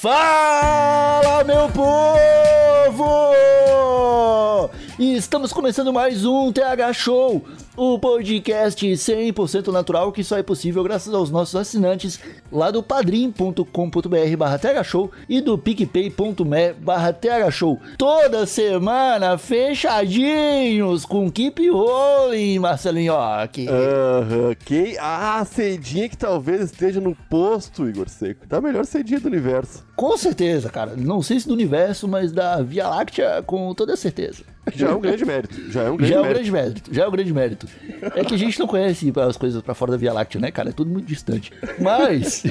Fala, meu povo! Estamos começando mais um TH Show, o podcast 100% natural que só é possível graças aos nossos assinantes lá do padrim.com.br barra thshow e do picpay.me barra thshow. Toda semana, fechadinhos, com Keep Rolling, Marcelinho. Aham, quem? Ah, a cedinha que talvez esteja no posto, Igor Seco. Da melhor cedinha do universo. Com certeza, cara. Não sei se do universo, mas da Via Láctea com toda certeza. Já é um grande mérito. Já é um grande Já é um mérito. grande mérito, já é um grande mérito. É que a gente não conhece as coisas pra fora da Via Láctea, né, cara? É tudo muito distante. Mas,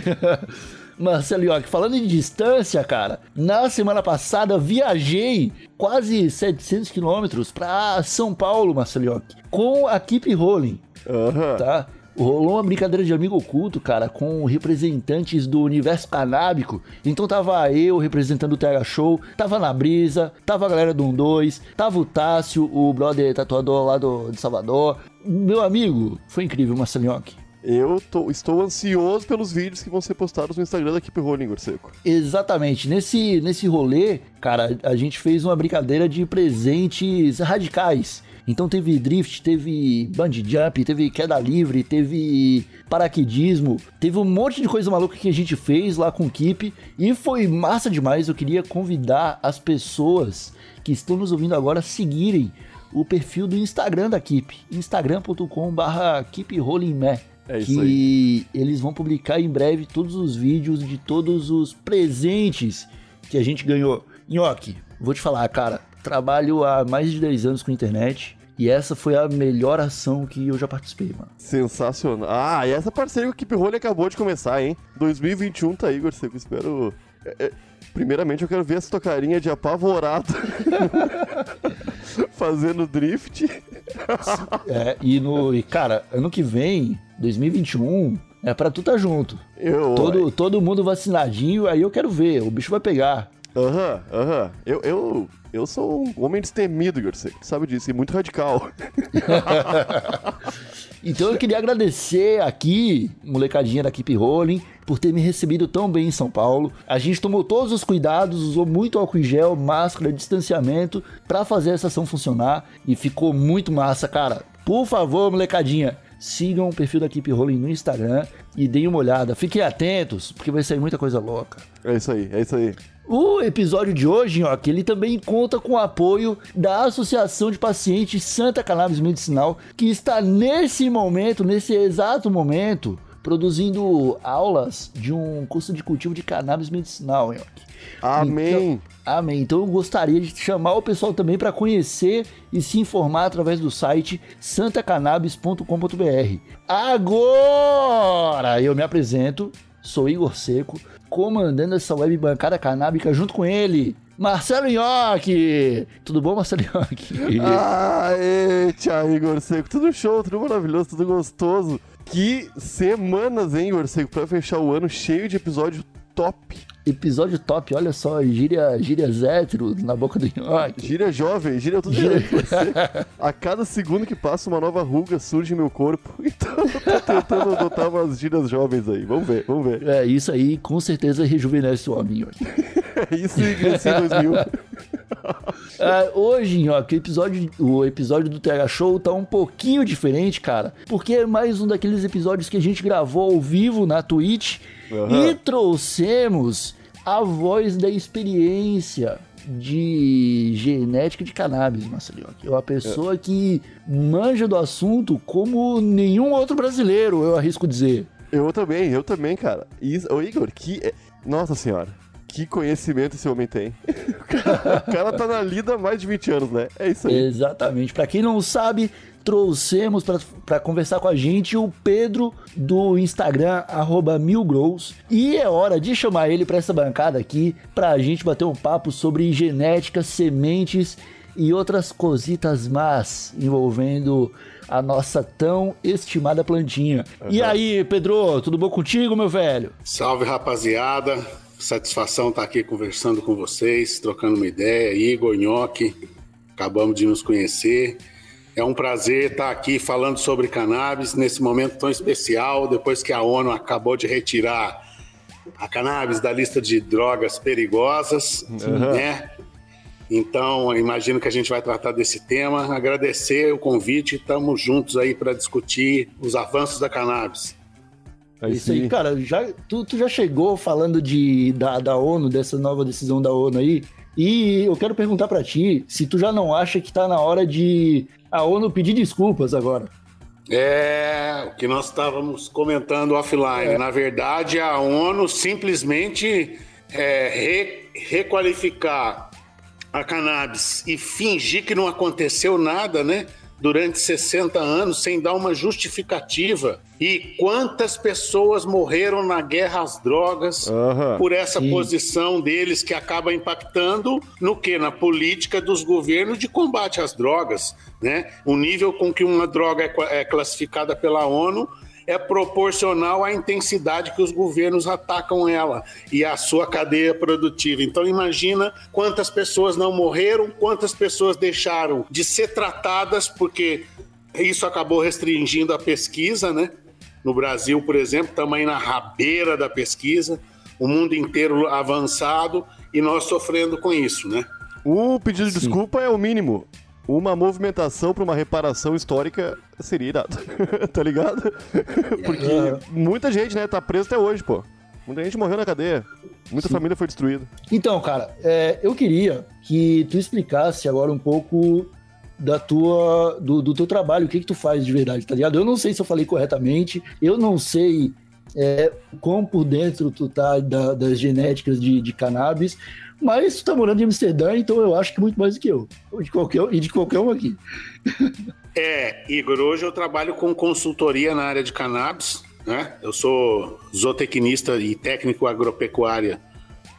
Marcelo Ioc, falando em distância, cara, na semana passada viajei quase 700 quilômetros pra São Paulo, Marcelo Ioc, com a Keep Rolling, Aham. tá? Rolou uma brincadeira de amigo oculto, cara, com representantes do universo canábico. Então tava eu representando o TH Show, tava na brisa, tava a galera do 12, tava o Tássio, o brother tatuador lá do, de Salvador. Meu amigo, foi incrível, Marcelinhoque. Eu tô- estou ansioso pelos vídeos que vão ser postados no Instagram da equipe Rolling, Igor Seco. Exatamente. Nesse, nesse rolê, cara, a gente fez uma brincadeira de presentes radicais. Então teve drift, teve bungee jump, teve queda livre, teve paraquedismo, teve um monte de coisa maluca que a gente fez lá com o Keep e foi massa demais. Eu queria convidar as pessoas que estão nos ouvindo agora a seguirem o perfil do Instagram da Keep, instagram.com/barra. É isso que aí. eles vão publicar em breve todos os vídeos de todos os presentes que a gente ganhou. Nhoque, vou te falar, cara, trabalho há mais de 10 anos com internet e essa foi a melhor ação que eu já participei, mano. Sensacional. Ah, e essa parceria com a equipe Rolling acabou de começar, hein? 2021 tá aí, Igor Seco. Espero. é, é, Primeiramente, eu quero ver essa tua carinha de apavorado fazendo drift. É, e no, e cara, ano que vem, 2021, é pra tu tá junto. Eu, Todo, todo mundo vacinadinho, aí eu quero ver, o bicho vai pegar. Aham, aham. Eu, eu, eu sou um homem destemido. Tu sabe disso, e muito radical. Então eu queria agradecer aqui, molecadinha da equipe Rolling, por ter me recebido tão bem em São Paulo. A gente tomou todos os cuidados, usou muito álcool em gel, máscara, distanciamento pra fazer essa ação funcionar e ficou muito massa, cara. Por favor, molecadinha, sigam o perfil da equipe Rolling no Instagram e deem uma olhada. Fiquem atentos, porque vai sair muita coisa louca. É isso aí, é isso aí. O episódio de hoje, ó, que ele também conta com o apoio da Associação de Pacientes Santa Cannabis Medicinal, que está nesse momento, nesse exato momento, produzindo aulas de um curso de cultivo de cannabis medicinal, hein, ó. Amém. Então, amém. Então eu gostaria de chamar o pessoal também para conhecer e se informar através do site santacannabis.com.br. Agora eu me apresento, sou Igor Seco, comandando essa web bancada canábica junto com ele, Marcelo Nhoque. Tudo bom, Marcelo Nhoque? Aê, tia Igor Seco. Tudo show, tudo maravilhoso, tudo gostoso. Que semanas, hein, Igor Seco, pra fechar o ano cheio de episódio top. Episódio top, olha só, gíria, gírias hétero na boca do Nhoque. Gíria jovem, gíria tudo Gíria-. A cada segundo que passa, uma nova ruga surge em meu corpo. Então eu tô tentando adotar umas gírias jovens aí. Vamos ver, vamos ver. É, isso aí com certeza rejuvenesce o homem, Nhoque. É isso, Igrecia 2000. Ah, hoje, ó, que o episódio, o episódio do TH Show tá um pouquinho diferente, cara. Porque é mais um daqueles episódios que a gente gravou ao vivo na Twitch Aham. e trouxemos a voz da experiência de genética de cannabis, Marcelinho. É uma pessoa que manja do assunto como nenhum outro brasileiro, eu arrisco dizer. Eu também, eu também, cara. Isso, ô Igor, que. é- Nossa senhora. Que conhecimento esse homem tem. O cara, o cara tá na lida há mais de 20 anos, né? É isso aí. Exatamente. Pra quem não sabe, trouxemos para conversar com a gente o Pedro do Instagram, milgrows. E é hora de chamar ele para essa bancada aqui, para a gente bater um papo sobre genética, sementes e outras cositas más envolvendo a nossa tão estimada plantinha. Uhum. E aí, Pedro, tudo bom contigo, meu velho? Salve, rapaziada. Satisfação estar aqui conversando com vocês, trocando uma ideia. Igor, Nhoque, acabamos de nos conhecer. É um prazer estar aqui falando sobre cannabis nesse momento tão especial, depois que a ONU acabou de retirar a cannabis da lista de drogas perigosas, uhum. né? Então, imagino que a gente vai tratar desse tema. Agradecer o convite, estamos juntos aí para discutir os avanços da cannabis. É isso aí, cara. Já, tu, tu, já chegou falando de, da, da ONU, dessa nova decisão da ONU aí. E eu quero perguntar para ti se tu já não acha que tá na hora de a ONU pedir desculpas agora. É o que nós estávamos comentando offline. É. Na verdade, a ONU simplesmente é, re, requalificar a cannabis e fingir que não aconteceu nada, né? Durante 60 anos, sem dar uma justificativa. E quantas pessoas morreram na guerra às drogas uhum. por essa Sim. posição deles que acaba impactando no que? Na política dos governos de combate às drogas. Né? O nível com que uma droga é, é classificada pela ONU é proporcional à intensidade que os governos atacam ela e a sua cadeia produtiva. Então imagina quantas pessoas não morreram, quantas pessoas deixaram de ser tratadas porque isso acabou restringindo a pesquisa, né? No Brasil, por exemplo, estamos aí na rabeira da pesquisa, o mundo inteiro avançado e nós sofrendo com isso, né? O pedido de Sim. desculpa é o mínimo uma movimentação para uma reparação histórica seria irado. tá ligado? Porque muita gente, né, tá preso até hoje, pô. Muita gente morreu na cadeia. Muita Sim. família foi destruída. Então, cara, é, eu queria que tu explicasse agora um pouco da tua, do, do teu trabalho, o que que tu faz de verdade, tá ligado? Eu não sei se eu falei corretamente, eu não sei é, quão por dentro tu tá da, das genéticas de, de cannabis, mas tu tá morando em Amsterdã, então eu acho que muito mais do que eu. De qualquer, e de qualquer um aqui. É, Igor, hoje eu trabalho com consultoria na área de cannabis. Né? Eu sou zootecnista e técnico agropecuária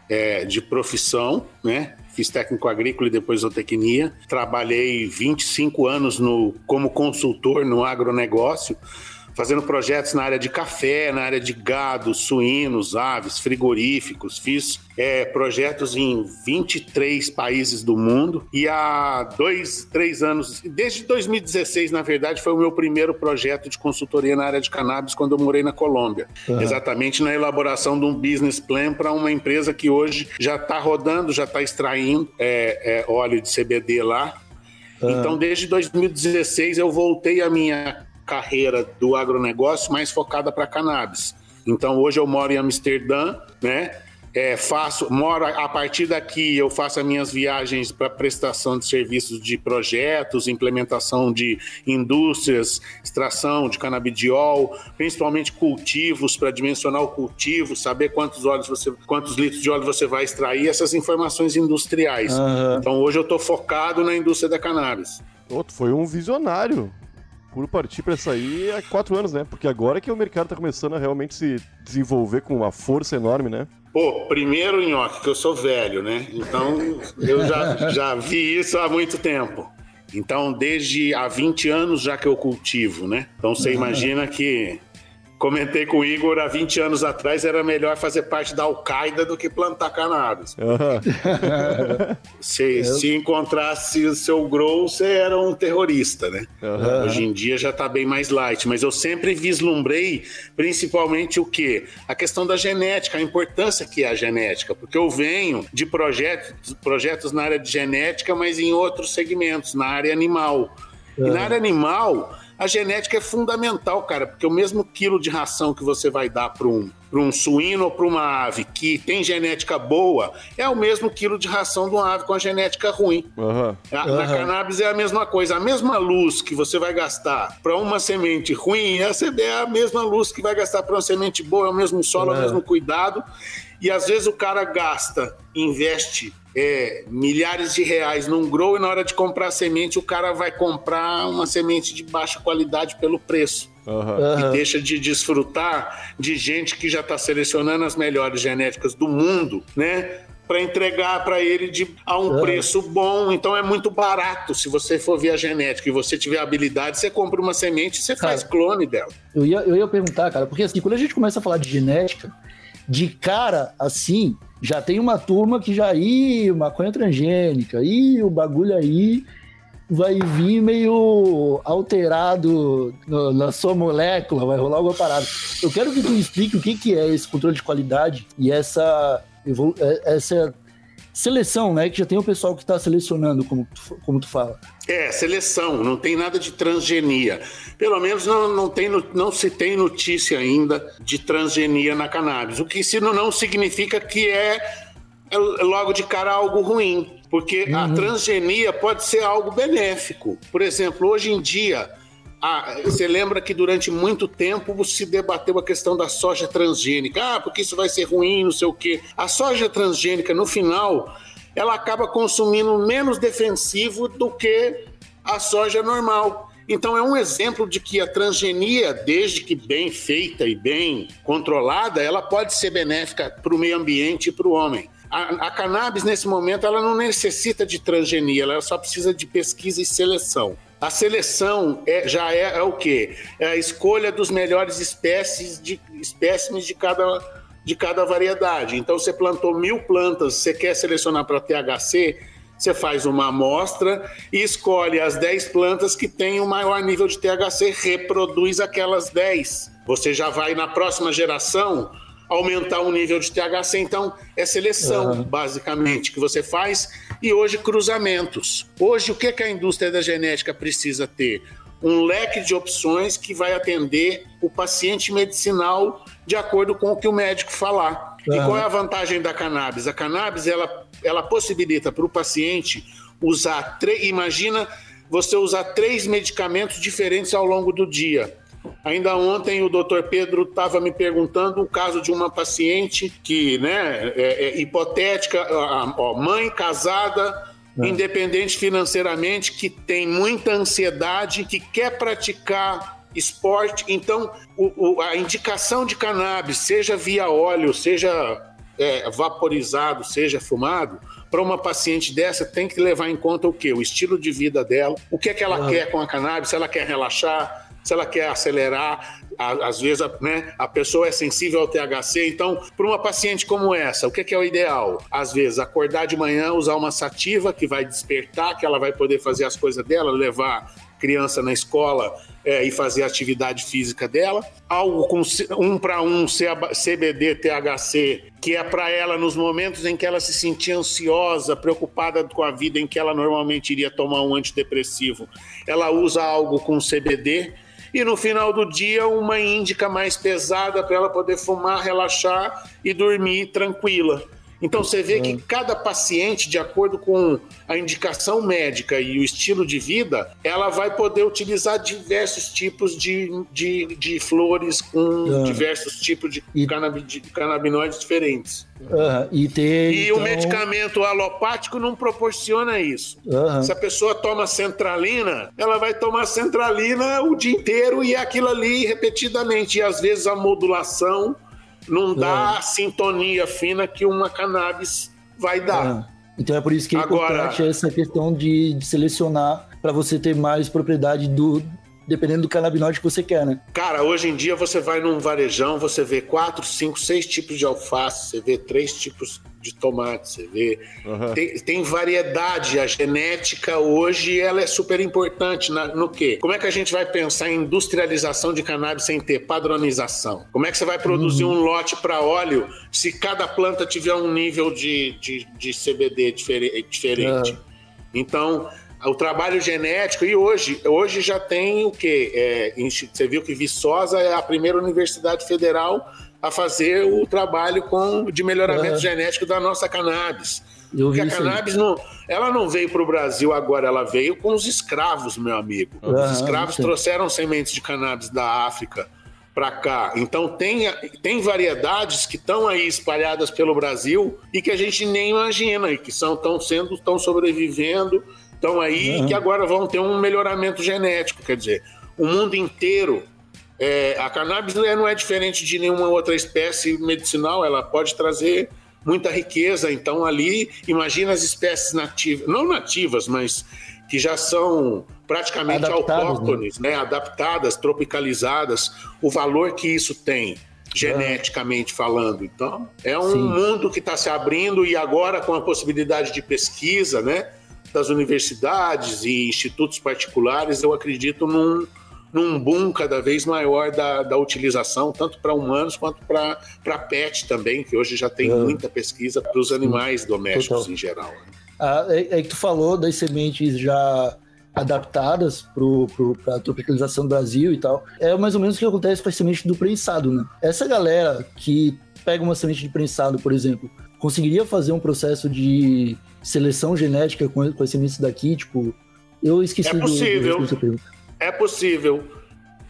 é, de profissão, né? Fiz técnico agrícola e depois zootecnia. Trabalhei 25 anos no, como consultor no agronegócio fazendo projetos na área de café, na área de gado, suínos, aves, frigoríficos. Fiz é, projetos em 23 países do mundo e há dois, três anos, desde 2016, na verdade, foi o meu primeiro projeto de consultoria na área de cannabis quando eu morei na Colômbia. Uhum. Exatamente na elaboração de um business plan para uma empresa que hoje já está rodando, já está extraindo é, é, óleo de CBD lá. Então, desde 2016, eu voltei a minha carreira do agronegócio mais focada para cannabis. Então hoje eu moro em Amsterdã, né? É, faço, moro a partir daqui, eu faço as minhas viagens para prestação de serviços de projetos, implementação de indústrias, extração de canabidiol, principalmente cultivos para dimensionar o cultivo, saber quantos óleos você, quantos litros de óleo você vai extrair, essas informações industriais. Uhum. Então hoje eu estou focado na indústria da cannabis. Outro foi um visionário por partir para sair há quatro anos, né? Porque agora que o mercado tá começando a realmente se desenvolver com uma força enorme, né? Pô, primeiro, Nhoque, que eu sou velho, né? Então eu já, já vi isso há muito tempo. Então, desde há 20 anos já que eu cultivo, né? Então você imagina que Comentei com o Igor há 20 anos atrás, era melhor fazer parte da Al-Qaeda do que plantar cannabis. Uhum. se, se encontrasse o seu grow, você era um terrorista, né? Uhum. Hoje em dia já está bem mais light, mas eu sempre vislumbrei principalmente o quê? A questão da genética, a importância que é a genética, porque eu venho de projetos, projetos na área de genética, mas em outros segmentos, na área animal. Uhum. E na área animal, a genética é fundamental, cara, porque o mesmo quilo de ração que você vai dar para um, um suíno ou para uma ave que tem genética boa é o mesmo quilo de ração de uma ave com a genética ruim. Uhum. Na, uhum. cannabis é a mesma coisa. A mesma luz que você vai gastar para uma semente ruim é a mesma luz que vai gastar para uma semente boa, é o mesmo solo, uhum. é o mesmo cuidado. E às vezes o cara gasta, investe é, milhares de reais num grow e na hora de comprar a semente o cara vai comprar uma semente de baixa qualidade pelo preço. Aham. E deixa de desfrutar de gente que já está selecionando as melhores genéticas do mundo, né? Para entregar para ele de, a um Aham. preço bom. Então é muito barato. Se você for ver a genética e você tiver habilidade, você compra uma semente e você faz Cara. clone dela. Eu ia, eu ia perguntar, cara, porque assim, quando a gente começa a falar de genética, de cara, assim, já tem uma turma que já, ih, maconha transgênica, ih, o bagulho aí vai vir meio alterado no- na sua molécula, vai rolar alguma parada. Eu quero que tu explique o que, que é esse controle de qualidade e essa, é- essa seleção, né? Que já tem o pessoal que tá selecionando, como tu, como tu fala. É, seleção, não tem nada de transgenia. Pelo menos não, não, tem, não se tem notícia ainda de transgenia na cannabis. O que isso não significa que é, é logo de cara algo ruim. Porque a transgenia pode ser algo benéfico. Por exemplo, hoje em dia, a- você lembra que durante muito tempo se debateu a questão da soja transgênica. Ah, porque isso vai ser ruim, não sei o quê. A soja transgênica, no final, ela acaba consumindo menos defensivo do que a soja normal. Então é um exemplo de que a transgenia, desde que bem feita e bem controlada, ela pode ser benéfica para o meio ambiente e para o homem. A, a cannabis, nesse momento, ela não necessita de transgenia, ela só precisa de pesquisa e seleção. A seleção é- já é, é o quê? É a escolha dos melhores espécies de, espécimes de cada, de cada variedade. Então, você plantou mil plantas, você quer selecionar para THC, você faz uma amostra e escolhe as 10 plantas que têm o maior nível de THC, reproduz aquelas 10. Você já vai na próxima geração aumentar o nível de THC. Então, é seleção, basicamente, que você faz. E hoje, cruzamentos. Hoje, o que, que a indústria da genética precisa ter? Um leque de opções que vai atender o paciente medicinal de acordo com o que o médico falar. E qual é a vantagem da cannabis? A cannabis, ela, ela possibilita para o paciente usar... tre- Imagina você usar três medicamentos diferentes ao longo do dia. Ainda ontem o doutor Pedro estava me perguntando o caso de uma paciente que, né, é, é hipotética, ó, ó, mãe casada, independente financeiramente, que tem muita ansiedade, que quer praticar esporte. Então, o- o- a indicação de cannabis, seja via óleo, seja é, vaporizado, seja fumado, para uma paciente dessa tem que levar em conta o quê? O estilo de vida dela, o que é que ela quer com a cannabis, se ela quer relaxar, se ela quer acelerar, a- às vezes a, né, a pessoa é sensível ao THC, então, para uma paciente como essa, o que é, que é o ideal? Às vezes, acordar de manhã, usar uma sativa que vai despertar, que ela vai poder fazer as coisas dela, levar criança na escola é, e fazer a atividade física dela. Algo com um para um CB- CBD, THC, que é para ela nos momentos em que ela se sentia ansiosa, preocupada com a vida, em que ela normalmente iria tomar um antidepressivo. Ela usa algo com CBD. E no final do dia, uma índica mais pesada para ela poder fumar, relaxar e dormir tranquila. Então você vê que cada paciente, de acordo com a indicação médica e o estilo de vida, ela vai poder utilizar diversos tipos de, de, de flores com Ah. diversos tipos de, E- canabi- de canabinoides diferentes. Aham, E ter. E então... o medicamento alopático não proporciona isso. Aham. Se a pessoa toma centralina, ela vai tomar centralina o dia inteiro e é aquilo ali repetidamente. E às vezes a modulação não dá a sintonia fina que uma cannabis vai dar. Ah, Então é por isso que é Agora- importante essa questão de, de selecionar para você ter mais propriedade do dependendo do canabinoide que você quer, né? Cara, hoje em dia você vai num varejão, você vê quatro, cinco, seis tipos de alface, você vê três tipos de tomate, você vê. Tem, tem variedade. A genética hoje ela é super importante na- no quê? Como é que a gente vai pensar em industrialização de cannabis sem ter padronização? Como é que você vai produzir um lote para óleo se cada planta tiver um nível de, de, de CBD difere- diferente? Então, o trabalho genético, e hoje, hoje já tem o quê? É, você viu que Viçosa é a primeira universidade federal a fazer o trabalho com, de melhoramento Aham. genético da nossa cannabis. Eu Porque a aí. cannabis não, ela não veio para o Brasil agora, ela veio com os escravos, meu amigo. Aham, os escravos sim. trouxeram sementes de cannabis da África para cá. Então tem, tem variedades que estão aí espalhadas pelo Brasil e que a gente nem imagina e que são estão sendo estão sobrevivendo, estão aí e que agora vão ter um melhoramento genético, quer dizer, o mundo inteiro é, a cannabis não é diferente de nenhuma outra espécie medicinal, ela pode trazer muita riqueza. Então, ali, imagina as espécies nativas, não nativas, mas que já são praticamente autóctones, né? adaptadas, tropicalizadas, o valor que isso tem, geneticamente falando. Então, é um Sim. mundo que está se abrindo e agora com a possibilidade de pesquisa, né? Das universidades e institutos particulares, eu acredito num, num boom cada vez maior da, da utilização, tanto para humanos quanto para pet também, que hoje já tem É. muita pesquisa para os animais domésticos Total. em geral. Ah, é, é que tu falou das sementes já adaptadas para a tropicalização do Brasil e tal. É mais ou menos o que acontece com as sementes do prensado, né? Essa galera que pega uma semente de prensado, por exemplo, conseguiria fazer um processo de seleção genética com, com as sementes daqui? Tipo, eu esqueci É do- do- possível. sua pergunta. É possível.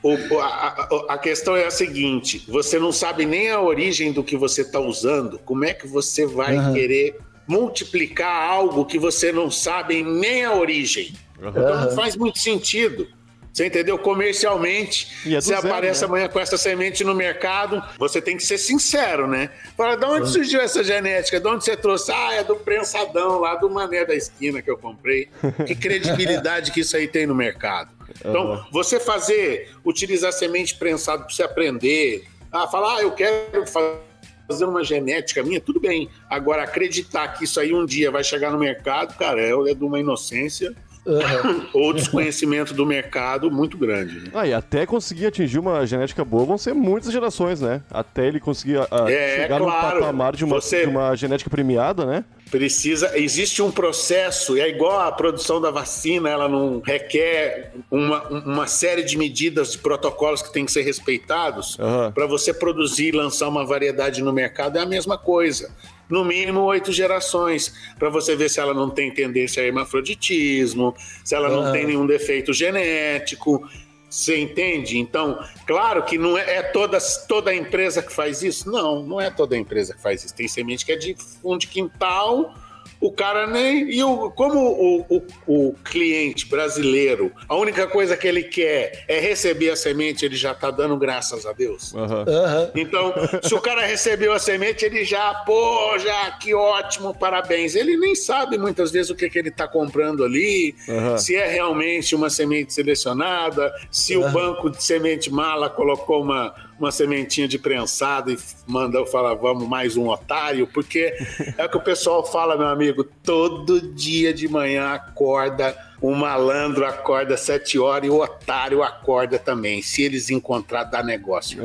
O- a, a- questão é a seguinte: você não sabe nem a origem do que você está usando. Como é que você vai Aham. querer multiplicar algo que você não sabe nem a origem? Então não faz muito sentido. Você entendeu? Comercialmente, é você zero, aparece né? amanhã com essa semente no mercado, você tem que ser sincero, né? Fala, de onde surgiu essa genética? De onde você trouxe? Ah, é do prensadão lá do Mané da esquina que eu comprei. Que credibilidade que isso aí tem no mercado. Então, você fazer, utilizar semente prensada para você aprender, ah, falar, ah, eu quero fazer uma genética minha, tudo bem. Agora, acreditar que isso aí um dia vai chegar no mercado, cara, é é de uma inocência Aham. ou desconhecimento do mercado muito grande. né? Ah, e até conseguir atingir uma genética boa vão ser muitas gerações, né? Até ele conseguir ah, É, chegar claro. no patamar de uma, Você- de uma genética premiada, né? Precisa, existe um processo, é igual a produção da vacina, ela não requer uma, uma série de medidas, de protocolos que têm que ser respeitados Aham. para você produzir e lançar uma variedade no mercado, é a mesma coisa. No mínimo oito gerações, para você ver se ela não tem tendência a hermafroditismo, se ela não tem nenhum defeito genético. Você entende? Então, claro que não é, é toda, toda empresa que faz isso. Não, não é toda empresa que faz isso. Tem semente que é de fundo de quintal, o cara nem. E o, como o, o, o cliente brasileiro, a única coisa que ele quer é receber a semente, ele já está dando graças a Deus. Aham. Então, se o cara recebeu a semente, ele já, pô, já, que ótimo, parabéns. Ele nem sabe muitas vezes o que, que ele está comprando ali, Aham. se é realmente uma semente selecionada, se o banco de semente mala colocou uma, uma sementinha de prensado e mandou falar, vamos mais um otário, porque é o que o pessoal fala, meu amigo, todo dia de manhã acorda. O malandro acorda às sete horas e o otário acorda também. Se eles encontrar, dá negócio.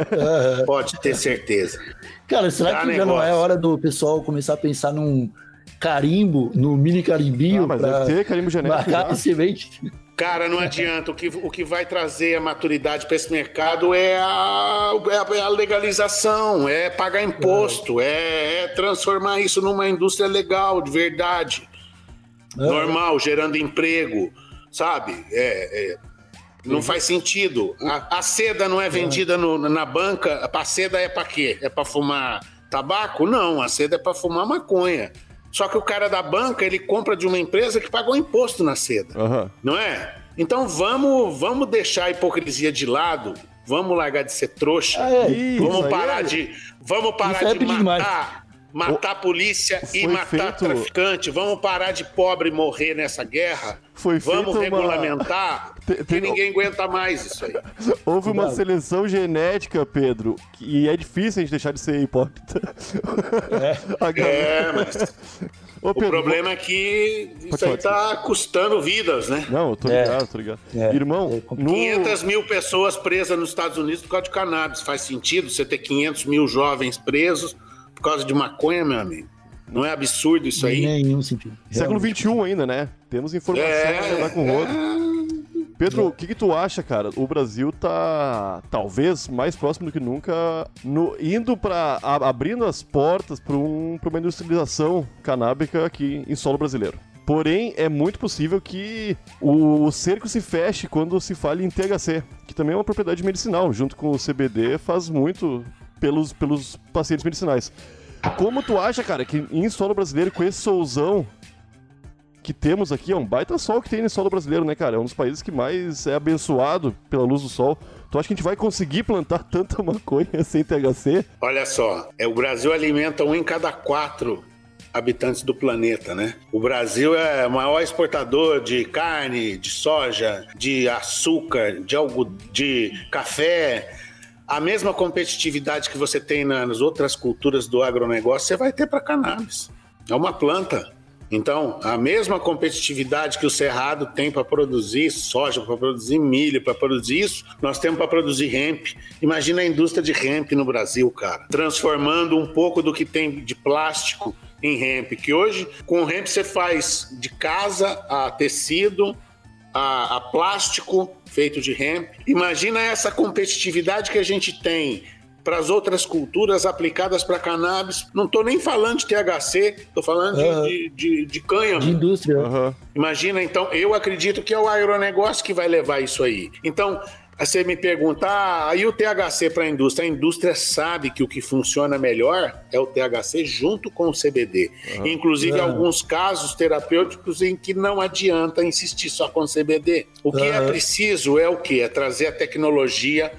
Pode ter certeza. Cara, será Dá que já não é negócio. hora do pessoal começar a pensar num carimbo, no mini carimbinho Ah, mas pra deve ter carimbo genético marcar a semente? Cara, não adianta. O que, o que vai trazer a maturidade para esse mercado é a, é a- é a legalização, é pagar imposto, é, é transformar isso numa indústria legal, de verdade, normal, gerando emprego, sabe? É, é, não faz sentido. A, a seda não é vendida no- na banca. A seda é para quê? É para fumar tabaco? Não, a seda é para fumar maconha. Só que o cara da banca, ele compra de uma empresa que pagou imposto na seda Aham. não é? Então vamos, vamos deixar a hipocrisia de lado, vamos largar de ser trouxa, Ah, é. Ih, vamos isso parar é- de, vamos parar Isso é de pedir demais. Matar, polícia e matar feito- traficante, vamos parar de pobre morrer nessa guerra, Foi vamos uma- regulamentar, Te- que tem- ninguém aguenta mais isso aí. Houve uma Cuidado. seleção genética, Pedro, e é difícil a gente deixar de ser hipócrita. A galera- É, mas Ô, o Pedro, problema é que isso falar, aí tá custando vidas, né? Não, eu tô É. ligado, tô ligado. É. Irmão, É no... 500 mil pessoas presas nos Estados Unidos por causa de cannabis. Faz sentido você ter 500 mil jovens presos causa de maconha, meu amigo? Não é absurdo isso aí? Nenhum sentido. século. XXI ainda, né? Temos informação É, pra com o rodo. Pedro, o que, que tu acha, cara? O Brasil tá talvez mais próximo do que nunca, no- indo para abrindo as portas para um, pra uma industrialização canábica aqui em solo brasileiro. Porém, é muito possível que o, o cerco se feche quando se fala em THC, que também é uma propriedade medicinal, junto com o CBD, faz muito pelos, pelos pacientes medicinais. Como tu acha, cara, que em solo brasileiro, com esse solzão que temos aqui, é um baita sol que tem no solo brasileiro, né, cara? É um dos países que mais é abençoado pela luz do sol. Tu acha que a gente vai conseguir plantar tanta maconha sem THC? Olha só, é, o Brasil alimenta um em cada quatro habitantes do planeta, né? O Brasil é o maior exportador de carne, de soja, de açúcar, de algo, de café. A mesma competitividade que você tem nas outras culturas do agronegócio, você vai ter para cannabis. É uma planta. Então, a mesma competitividade que o Cerrado tem para produzir soja, para produzir milho, para produzir isso, nós temos para produzir hemp. Imagina a indústria de hemp no Brasil, cara. Transformando um pouco do que tem de plástico em hemp, que hoje com hemp você faz de casa a tecido, a, a plástico feito de hemp. Imagina essa competitividade que a gente tem para as outras culturas aplicadas para cannabis. Não estou nem falando de THC, estou falando Uhum. de, de, de cânhamo. De indústria. Imagina, então, eu acredito que é o agronegócio que vai levar isso aí. Então, você me pergunta, ah, aí o THC para a indústria? A indústria sabe que o que funciona melhor é o THC junto com o CBD. Inclusive, Aham. alguns casos terapêuticos em que não adianta insistir só com CBD. O que é Aham. preciso é o quê? É trazer a tecnologia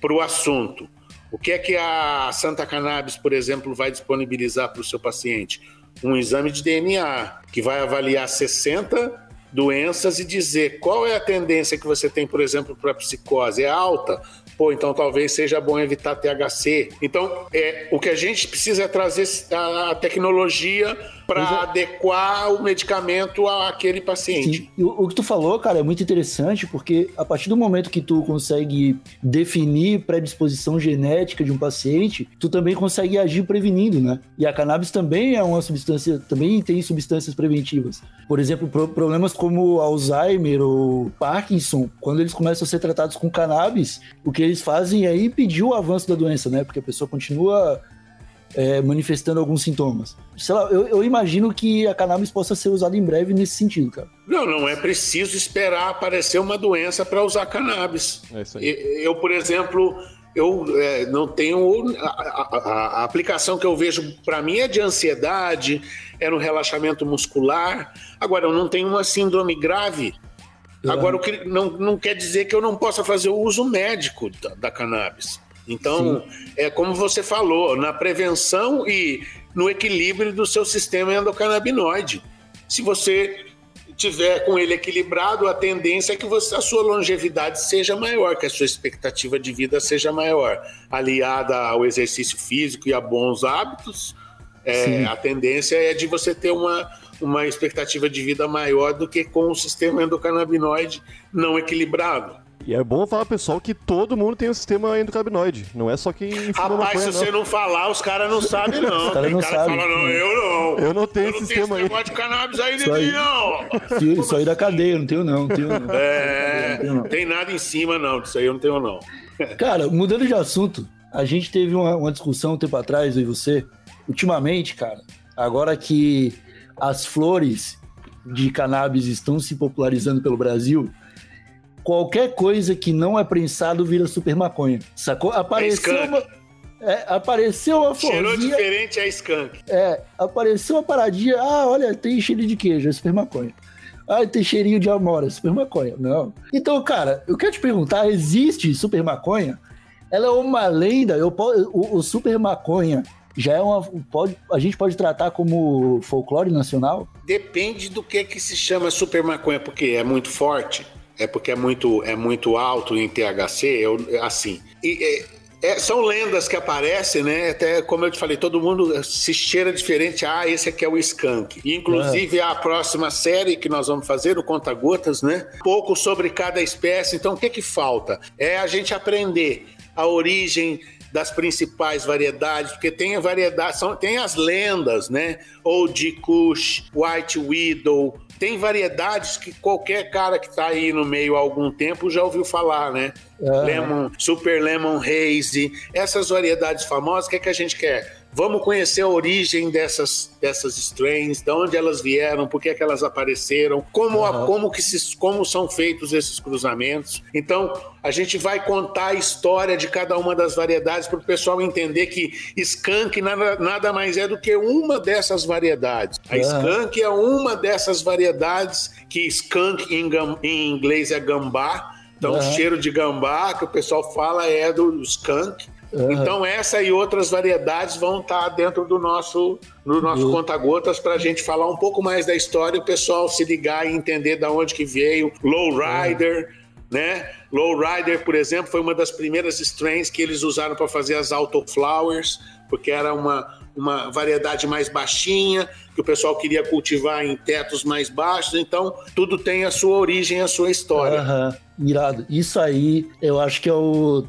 para o assunto. O que é que a Santa Cannabis, por exemplo, vai disponibilizar para o seu paciente? Um exame de DNA que vai avaliar 60 doenças e dizer qual é a tendência que você tem, por exemplo, para psicose. É alta? Pô, então talvez seja bom evitar THC. Então, é, o que a gente precisa é trazer a, a tecnologia para adequar o medicamento àquele paciente. O, o que tu falou, cara, é muito interessante, porque a partir do momento que tu consegue definir predisposição genética de um paciente, tu também consegue agir prevenindo, né? E a cannabis também é uma substância, também tem substâncias preventivas. Por exemplo, pro- problemas como Alzheimer ou Parkinson, quando eles começam a ser tratados com cannabis, o que eles fazem é impedir o avanço da doença, né? Porque a pessoa continua é, manifestando alguns sintomas. Sei lá, eu, eu imagino que a cannabis possa ser usada em breve nesse sentido, cara. Não, não é preciso esperar aparecer uma doença para usar cannabis. É isso aí. Eu, por exemplo, eu é, não tenho. A, a- a- a aplicação que eu vejo para mim é de ansiedade, é no relaxamento muscular. Agora, eu não tenho uma síndrome grave. Agora, o que não, não quer dizer que eu não possa fazer o uso médico da, da cannabis. Então, é como você falou, na prevenção e no equilíbrio do seu sistema endocannabinoide. Se você tiver com ele equilibrado, a tendência é que você- a sua longevidade seja maior, que a sua expectativa de vida seja maior. Aliada ao exercício físico e a bons hábitos, é, Sim. a tendência é de você ter uma, uma expectativa de vida maior do que com o sistema endocannabinoide não equilibrado. E é bom falar, pessoal, que todo mundo tem um sistema endocannabinoide. Não é só quem fuma Rapaz, maconha, se você não. não falar, os caras não sabem, não. Os caras Tem não cara que sabem. fala, não, eu não. Eu não tenho eu não tenho esse sistema aí. negócio de cannabis aí de Isso mim, não. Isso isso aí da cadeia, não tenho não, não tenho não. É, Não tenho, não. tem nada em cima, não. Disso aí eu não tenho, não. Cara, mudando de assunto, a gente teve uma, uma discussão um tempo atrás, eu e você. Ultimamente, cara, agora que as flores de cannabis estão se popularizando pelo Brasil, qualquer coisa que não é prensado vira super maconha. Sacou? Apareceu skunk. uma. É, apareceu uma Cheirou florzinha. diferente é skunk. É, apareceu uma paradinha. Ah, olha, tem cheiro de queijo, é super maconha. Ah, tem cheirinho de amora, é super maconha. Não. Então, cara, eu quero te perguntar: existe super maconha? Ela é uma lenda. Eu, o, o super maconha já é uma. Pode, a gente pode tratar como folclore nacional? Depende do que que se chama super maconha, porque é muito forte, é porque é muito, é muito alto em THC, eu, assim. E, é, são lendas que aparecem, né? Até como eu te falei, todo mundo se cheira diferente. Ah, esse aqui é o skunk. Inclusive, a próxima série que nós vamos fazer, o Conta Gotas, né? Pouco sobre cada espécie. Então, o que que falta? É a gente aprender a origem das principais variedades, porque tem a variedade, são, tem as lendas, né? Old Kush, White Widow, tem variedades que qualquer cara que tá aí no meio há algum tempo já ouviu falar, né? É. Lemon, Super Lemon Haze, essas variedades famosas, o que, é que a gente quer? Vamos conhecer a origem dessas, dessas strains, de onde elas vieram, por que, é que elas apareceram, como, a, como, que se, como são feitos esses cruzamentos. Então, a gente vai contar a história de cada uma das variedades para o pessoal entender que skunk nada, nada mais é do que uma dessas variedades. A skunk é uma dessas variedades que skunk em, em inglês é gambá. Então, o cheiro de gambá que o pessoal fala é do skunk. Uhum. Então, essa e outras variedades vão estar dentro do nosso, no nosso uhum. conta-gotas para a gente falar um pouco mais da história e o pessoal se ligar e entender da onde que veio. Lowrider, uhum. né? Lowrider, por exemplo, foi uma das primeiras strains que eles usaram para fazer as autoflowers, porque era uma, uma variedade mais baixinha, que o pessoal queria cultivar em tetos mais baixos. Então, tudo tem a sua origem, a sua história. Uhum. Irado. Isso aí, eu acho que é o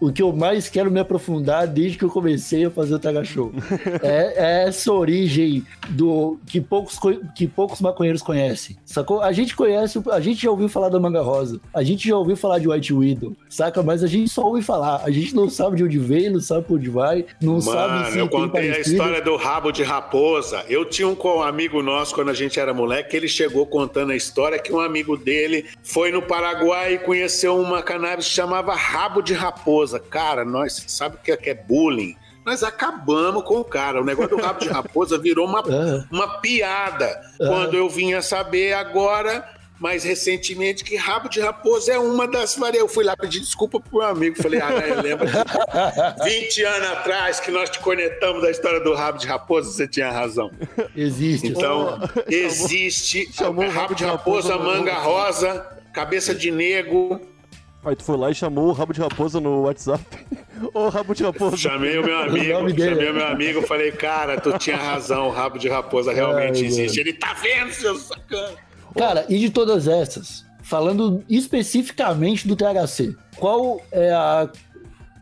o que eu mais quero me aprofundar desde que eu comecei a fazer o Taga Show. é, é, essa origem do que poucos, que poucos maconheiros conhecem. Sacou? A gente conhece, a gente já ouviu falar da Manga Rosa, a gente já ouviu falar de White Widow, saca? Mas a gente só ouve falar. A gente não sabe de onde veio, não sabe por onde vai, não Mano, sabe se eu contei a história do rabo de raposa. Eu tinha um amigo nosso quando a gente era moleque, ele chegou contando a história que um amigo dele foi no Paraguai e conheceu uma cannabis que chamava rabo de raposa Cara, nós sabe o que é, é bullying? Nós acabamos com o cara. O negócio do rabo de raposa virou uma, uma piada. Quando eu vinha saber agora, mais recentemente, que rabo de raposa é uma das variedades. Eu fui lá pedir desculpa pro meu amigo. Falei, ah, né, lembra 20 anos atrás que nós te conectamos da história do rabo de raposa? Você tinha razão. Existe. Então, existe chamou, chamou rabo de raposa, raposa manga rosa, cabeça de nego Aí tu foi lá e chamou o Rabo de Raposa no WhatsApp. Ô, Rabo de Raposa. Chamei o meu amigo, o chamei o meu amigo, falei, cara, tu tinha razão, o Rabo de Raposa realmente Ai, existe. Mano. Ele tá vendo, seu sacana. Cara, e de todas essas, falando especificamente do THC, qual é a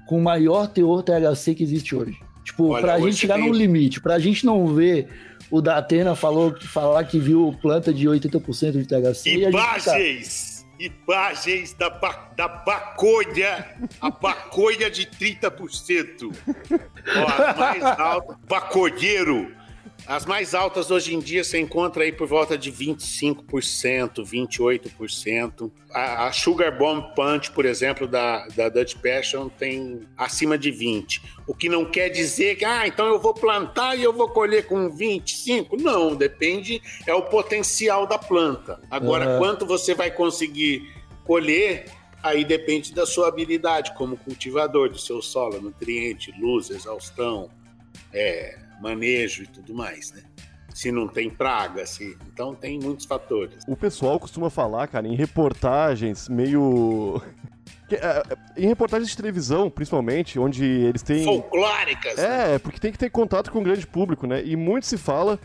com maior teor THC que existe hoje? Tipo, Olha, pra gente chegar tem... no limite, pra gente não ver o da Atena falou, falar que viu planta de 80% de THC. Imagens! Imagens da, ba, da baconha, a baconha de 30%. Ó, mais alta, baconheiro, as mais altas hoje em dia você encontra aí por volta de 25%, 28%. A, a Sugar Bomb Punch, por exemplo, da, da Dutch Passion, tem acima de 20%. O que não quer dizer que, ah, então eu vou plantar e eu vou colher com 25%. Não, depende, é o potencial da planta. Agora, uhum. quanto você vai conseguir colher, aí depende da sua habilidade como cultivador, do seu solo, nutriente, luz, exaustão, é, manejo e tudo mais, né? Se não tem praga, se... então tem muitos fatores. O pessoal costuma falar, cara, em reportagens meio é, é, em reportagens de televisão, principalmente, onde eles têm. Folclóricas! É, né? porque tem que ter contato com o grande público, né? E muito se fala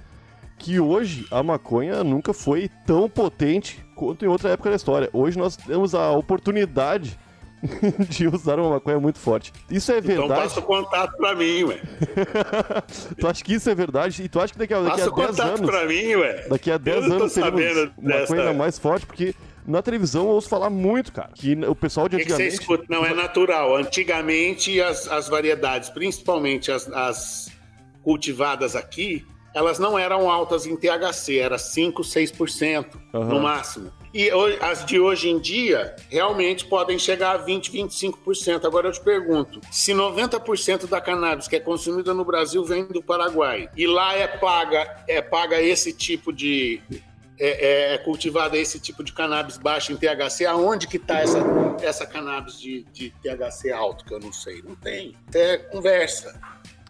que hoje a maconha nunca foi tão potente quanto em outra época da história. Hoje nós temos a oportunidade de usar uma maconha muito forte. Isso é então verdade? Então passa o contato pra mim, ué. tu acha que isso é verdade? E tu acha que daqui a, daqui a 10 anos... pra mim, ué. Daqui a 10 anos teremos uma dessa... maconha mais forte, porque na televisão eu ouço falar muito, cara, que o pessoal de antigamente... Que que você escuta? Não, é natural. Antigamente as, as variedades, principalmente as, as cultivadas aqui, elas não eram altas em THC, era 5, 6% uhum. no máximo. E as de hoje em dia realmente podem chegar a 20, 25%. Agora eu te pergunto: se 90% da cannabis que é consumida no Brasil vem do Paraguai e lá é paga, é paga esse tipo de. É, é, é cultivada esse tipo de cannabis baixo em THC, aonde que está essa, essa cannabis de, de THC alto, que eu não sei? Não tem. É conversa.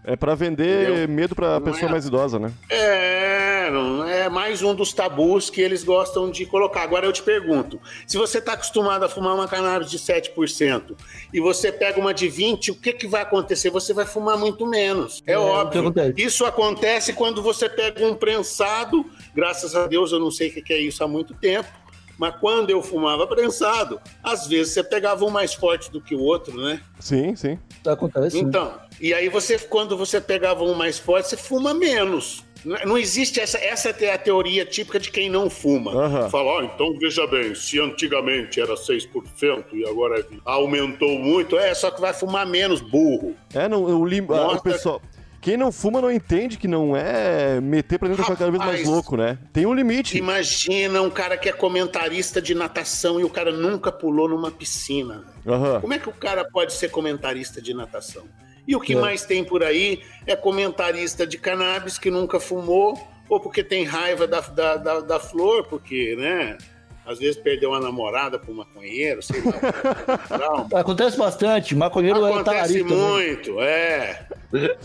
É para vender Entendeu? medo para a pessoa é... mais idosa, né? É, não é mais um dos tabus que eles gostam de colocar. Agora eu te pergunto, se você está acostumado a fumar uma cannabis de 7% e você pega uma de 20, o que, que vai acontecer? Você vai fumar muito menos. É, é óbvio. Isso acontece quando você pega um prensado, graças a Deus eu não sei o que é isso há muito tempo, mas quando eu fumava prensado, às vezes você pegava um mais forte do que o outro, né? Sim, sim. Acontece. Então, e aí você, quando você pegava um mais forte, você fuma menos. Não existe essa, essa é a teoria típica de quem não fuma. Uhum. Fala, oh, então veja bem, se antigamente era 6% e agora é aumentou muito, é, só que vai fumar menos, burro. É, não, o, lim... o pessoal quem não fuma não entende que não é meter pra dentro cada vez mais Rapaz, louco, né? Tem um limite. Imagina um cara que é comentarista de natação e o cara nunca pulou numa piscina. Aham. Como é que o cara pode ser comentarista de natação? E o que É. mais tem por aí é comentarista de cannabis que nunca fumou, ou porque tem raiva da, da, da, da flor, porque, né? Às vezes perdeu uma namorada pro maconheiro, sei lá. Acontece bastante, maconheiro é Acontece também. muito, é.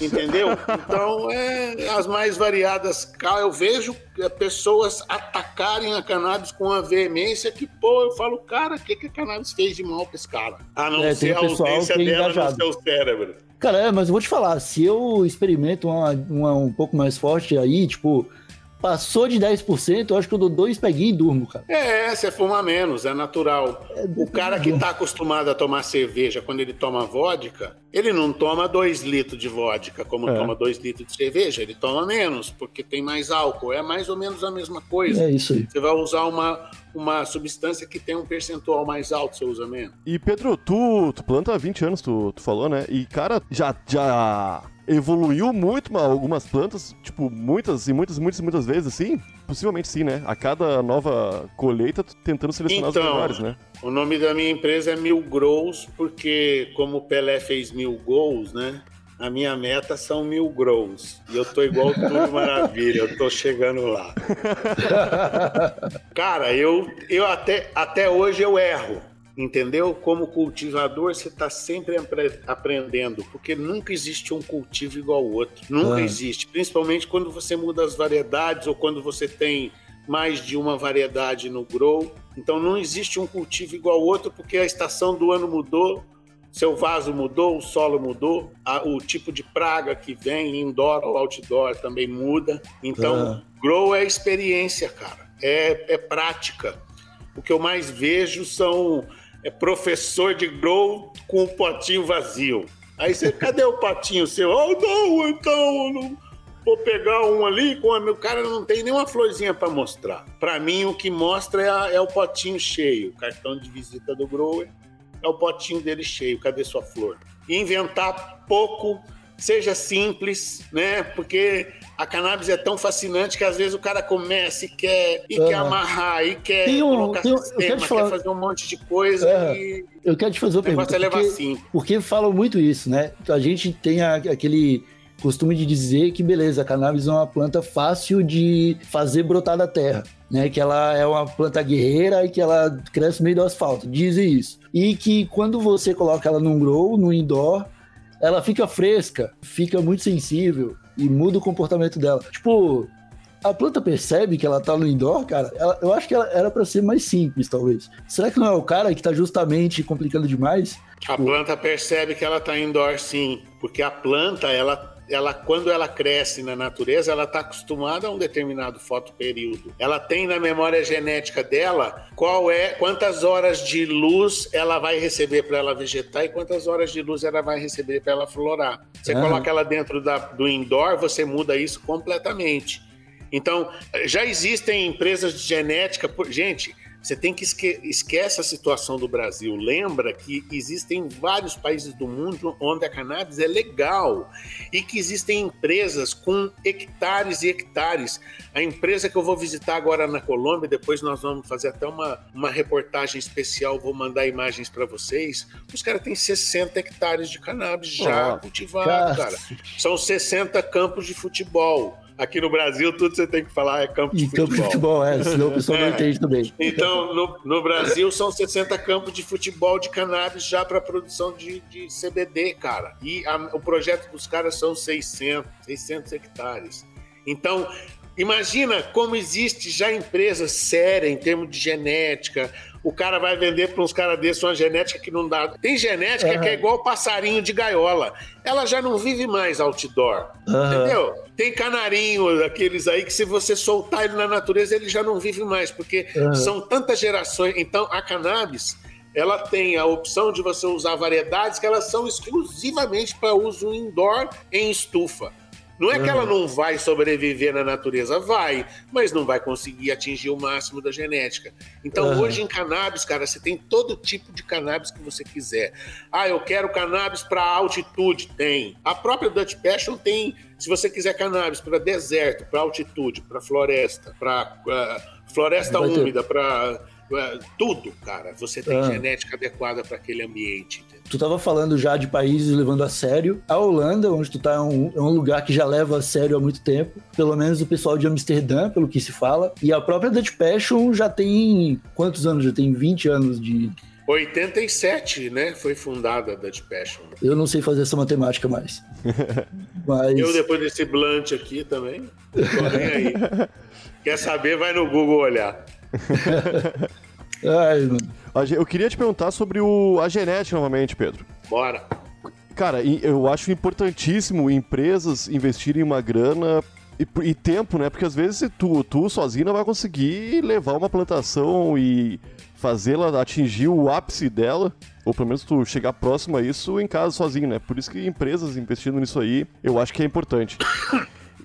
Entendeu? Então, é, as mais variadas. Eu vejo é, pessoas atacarem a cannabis com uma veemência que, pô, eu falo, cara, o que, que a cannabis fez de mal pra esse cara? A não É, ser a ausência é dela engajado. no seu cérebro. Cara, é, mas eu vou te falar, se eu experimento uma, uma um pouco mais forte aí, tipo, passou de 10%, eu acho que eu dou dois peguinhos e durmo, cara. É, você fuma menos, é natural. O cara que tá acostumado a tomar cerveja quando ele toma vodka, ele não toma dois litros de vodka como É. toma dois litros de cerveja, ele toma menos, porque tem mais álcool. É mais ou menos a mesma coisa. É isso aí. Você vai usar uma, uma substância que tem um percentual mais alto, você usa menos. E Pedro, tu, tu planta há 20 anos, tu, tu falou, né? E, cara, já, já evoluiu muito ma- algumas plantas, tipo, muitas e muitas, muitas, muitas vezes, assim? Possivelmente sim, né? A cada nova colheita, tentando selecionar os Então, melhores, né? O nome da minha empresa é Mil Grows, porque como o Pelé fez mil gols, né? A minha meta são mil grows. E eu tô igual tudo maravilha, eu tô chegando lá. Cara, eu, eu até, até hoje eu erro, entendeu? Como cultivador, você está sempre apre- aprendendo, porque nunca existe um cultivo igual ao outro. Nunca Ah. existe, principalmente quando você muda as variedades ou quando você tem mais de uma variedade no grow. Então não existe um cultivo igual ao outro, porque a estação do ano mudou, seu vaso mudou, o solo mudou, a- o tipo de praga que vem, indoor ou outdoor, também muda. Então, grow é experiência, cara. É, é prática. O que eu mais vejo são é, professor de grow com o potinho vazio. Aí você, cadê o potinho seu? Oh, não, então, não vou pegar um ali com meu cara não tem nenhuma florzinha para mostrar. Para mim o que mostra é, a- é o potinho cheio, o cartão de visita do grower é o potinho dele cheio. Cadê sua flor? Inventar pouco, seja simples, né? Porque a cannabis é tão fascinante que às vezes o cara começa e quer e quer Aham. amarrar e quer Tem um- colocar tem um- eu quero sistema, te quer falar- fazer um monte de coisa Aham. e Eu quero te fazer uma pergunta. é levar porque-. Porque falam muito isso, né? A gente tem a- aquele costume de dizer que, beleza, a cannabis é uma planta fácil de fazer brotar da terra, né? Que ela é uma planta guerreira e que ela cresce no meio do asfalto, dizem isso. E que quando você coloca ela num grow, no indoor, ela fica fresca, fica muito sensível e muda o comportamento dela. Tipo, a planta percebe que ela tá no indoor, cara. ela- eu acho que ela era pra ser mais simples, talvez. Será que não é o cara que tá justamente complicando demais? A planta percebe que ela está indoor sim, porque a planta, ela, ela quando ela cresce na natureza, ela está acostumada a um determinado fotoperíodo. Ela tem na memória genética dela qual é, quantas horas de luz ela vai receber para ela vegetar e quantas horas de luz ela vai receber para ela florar. Você Ah. coloca ela dentro da- do indoor, você muda isso completamente. Então, já existem empresas de genética. por- Gente, você tem que esque esquece a situação do Brasil. Lembra que existem vários países do mundo onde a cannabis é legal e que existem empresas com hectares e hectares. A empresa que eu vou visitar agora na Colômbia, depois nós vamos fazer até uma, uma reportagem especial, vou mandar imagens para vocês. Os caras têm 60 hectares de cannabis já Ó, cultivado, cara. cara. São 60 campos de futebol. Aqui no Brasil, tudo você tem que falar é campo de Em campo de futebol. futebol, é, senão o pessoal não É. entende também. Então, no, no Brasil, são 60 campos de futebol de cannabis já para produção de, de CBD, cara. E a- o projeto dos caras são 600, 600 hectares. Então, imagina como existe já empresa séria em termos de genética. O cara vai vender para uns caras desses uma genética que não dá. Tem genética Aham. que é igual passarinho de gaiola. Ela já não vive mais outdoor. Aham. Entendeu? Tem canarinho, aqueles aí que se você soltar ele na natureza, ele já não vive mais, porque Aham. são tantas gerações. Então, a cannabis, ela tem a opção de você usar variedades que elas são exclusivamente para uso indoor em estufa. Não é que ela não vai sobreviver na natureza, vai, mas não vai conseguir atingir o máximo da genética. Então, Uhum. hoje em cannabis, cara, você tem todo tipo de cannabis que você quiser. Ah, eu quero cannabis para altitude, tem. A própria Dutch Passion tem, se você quiser cannabis para deserto, para altitude, para floresta, para floresta Vai ter. úmida, para tudo, cara. Você tem Ah. genética adequada para aquele ambiente. entendeu? Tu tava falando já de países levando a sério. A Holanda, onde tu tá, é um, é um lugar que já leva a sério há muito tempo. Pelo menos o pessoal de Amsterdã, pelo que se fala. E a própria Dutch Passion já tem. Quantos anos? Já tem 20 anos de. 87, né? Foi fundada a Dutch Passion. Eu não sei fazer essa matemática mais. Mas. Eu, depois desse blunt aqui também, tô nem aí. Quer saber, vai no Google olhar. Ai, mano. Eu queria te perguntar sobre o, a genética novamente, Pedro. Bora. Cara, eu acho importantíssimo empresas investirem uma grana e, e tempo, né? Porque às vezes tu, tu sozinho não vai conseguir levar uma plantação e fazê-la atingir o ápice dela, ou pelo menos tu chegar próximo a isso em casa sozinho, né? Por isso que empresas investindo nisso aí, eu acho que é importante.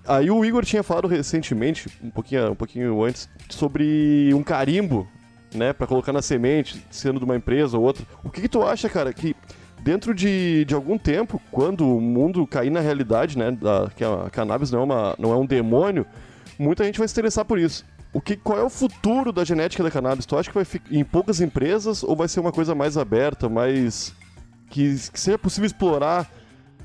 Aí o Igor tinha falado recentemente, um pouquinho, um pouquinho antes, sobre um carimbo, né, Pra colocar na semente, sendo de uma empresa ou outra. O que, que tu acha, cara, que dentro de, de algum tempo, quando o mundo cair na realidade, né, da, que a cannabis não é, uma, não é um demônio, muita gente vai se interessar por isso. O que, qual é o futuro da genética da cannabis? Tu acha que vai ficar em poucas empresas ou vai ser uma coisa mais aberta, mais que, que seja possível explorar